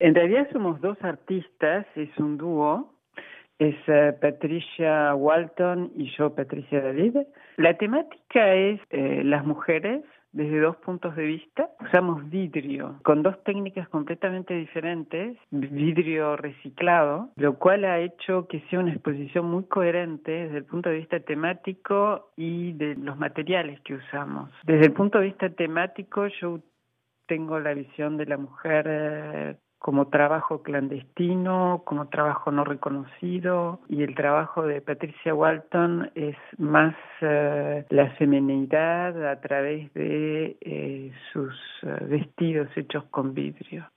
En realidad somos dos artistas, es un dúo, es eh, Patricia Walton y yo, Patricia David. La temática es eh, las mujeres desde dos puntos de vista. Usamos vidrio con dos técnicas completamente diferentes, vidrio reciclado, lo cual ha hecho que sea una exposición muy coherente desde el punto de vista temático y de los materiales que usamos. Desde el punto de vista temático, yo tengo la visión de la mujer eh, como trabajo clandestino, como trabajo no reconocido, y el trabajo de Patricia Walton es más eh, la feminidad a través de eh, sus eh, vestidos hechos con vidrio.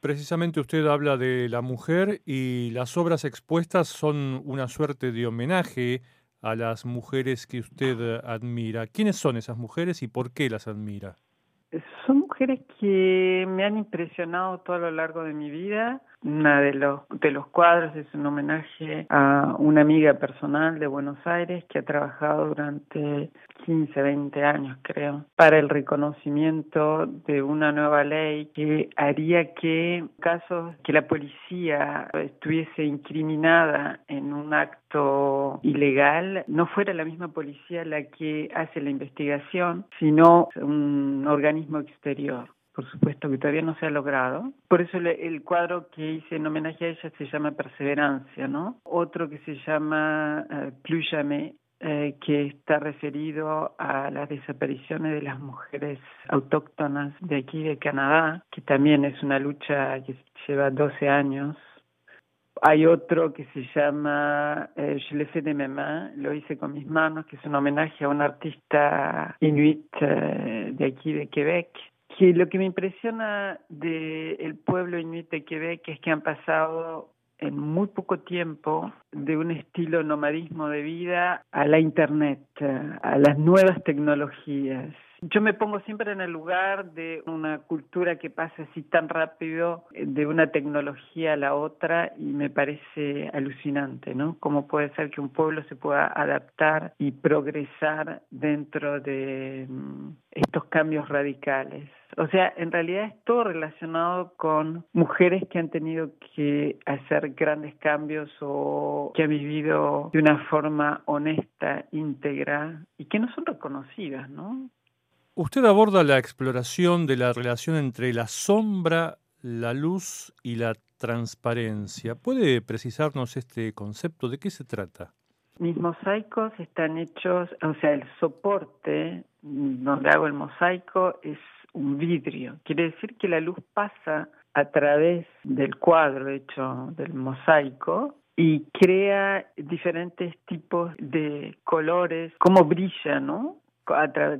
Precisamente usted habla de la mujer y las obras expuestas son una suerte de homenaje a las mujeres que usted admira. ¿Quiénes son esas mujeres y por qué las admira? Mujeres que me han impresionado todo a lo largo de mi vida. Una de los, de los cuadros es un homenaje a una amiga personal de Buenos Aires que ha trabajado durante 15, 20 años, creo, para el reconocimiento de una nueva ley que haría que casos que la policía estuviese incriminada en un acto ilegal, no fuera la misma policía la que hace la investigación, sino un organismo exterior por supuesto que todavía no se ha logrado. Por eso el cuadro que hice en homenaje a ella se llama Perseverancia, ¿no? Otro que se llama uh, eh, que está referido a las desapariciones de las mujeres autóctonas de aquí de Canadá, que también es una lucha que lleva 12 años. Hay otro que se llama eh, Je le fais de mes mains, lo hice con mis manos, que es un homenaje a un artista inuit eh, de aquí de Quebec, que lo que me impresiona del pueblo inuit de Quebec es que han pasado en muy poco tiempo de un estilo nomadismo de vida a la Internet, a las nuevas tecnologías. Yo me pongo siempre en el lugar de una cultura que pasa así tan rápido de una tecnología a la otra y me parece alucinante, ¿no? Cómo puede ser que un pueblo se pueda adaptar y progresar dentro de mm, estos cambios radicales. O sea, en realidad es todo relacionado con mujeres que han tenido que hacer grandes cambios o que han vivido de una forma honesta, íntegra y que no son reconocidas, ¿no? Usted aborda la exploración de la relación entre la sombra, la luz y la transparencia. ¿Puede precisarnos este concepto? ¿De qué se trata? Mis mosaicos están hechos, o sea, el soporte donde hago el mosaico es un vidrio. Quiere decir que la luz pasa a través del cuadro hecho del mosaico y crea diferentes tipos de colores, como brilla, ¿no?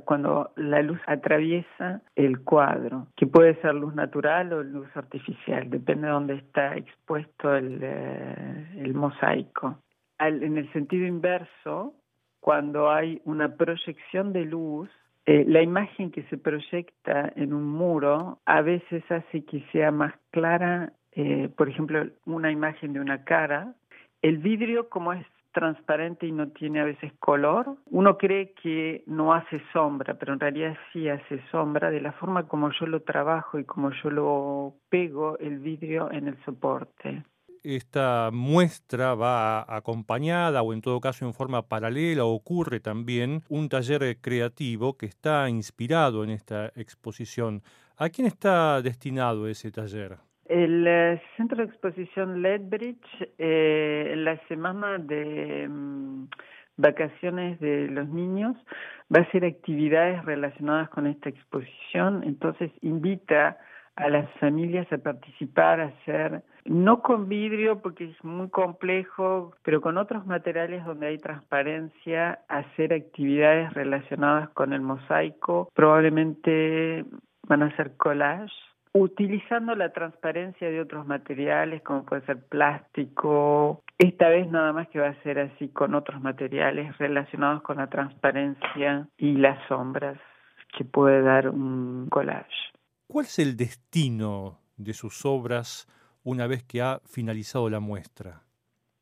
cuando la luz atraviesa el cuadro, que puede ser luz natural o luz artificial, depende de dónde está expuesto el, eh, mosaico. en el sentido inverso, cuando hay una proyección de luz, eh, la imagen que se proyecta en un muro a veces hace que sea más clara, eh, por ejemplo, una imagen de una cara. El vidrio, como es transparente y no tiene a veces color, uno cree que no hace sombra, pero en realidad sí hace sombra de la forma como yo lo trabajo y como yo lo pego el vidrio en el soporte esta muestra va acompañada o en todo caso en forma paralela ocurre también un taller creativo que está inspirado en esta exposición. ¿A quién está destinado ese taller? El eh, Centro de Exposición Ledbridge, eh, en la semana de mm, vacaciones de los niños, va a hacer actividades relacionadas con esta exposición, entonces invita a las familias a participar, a hacer, no con vidrio porque es muy complejo, pero con otros materiales donde hay transparencia, hacer actividades relacionadas con el mosaico, probablemente van a hacer collage, utilizando la transparencia de otros materiales como puede ser plástico, esta vez nada más que va a ser así con otros materiales relacionados con la transparencia y las sombras que puede dar un collage. ¿Cuál es el destino de sus obras una vez que ha finalizado la muestra?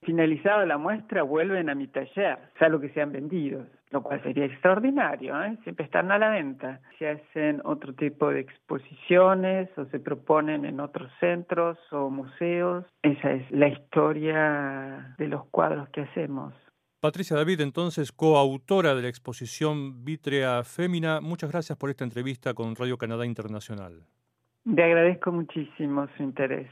Finalizada la muestra, vuelven a mi taller, salvo que sean vendidos. Lo cual sería extraordinario, ¿eh? siempre están a la venta. Se hacen otro tipo de exposiciones o se proponen en otros centros o museos. Esa es la historia de los cuadros que hacemos. Patricia David, entonces coautora de la exposición Vitrea Fémina, muchas gracias por esta entrevista con Radio Canadá Internacional. Le agradezco muchísimo su interés.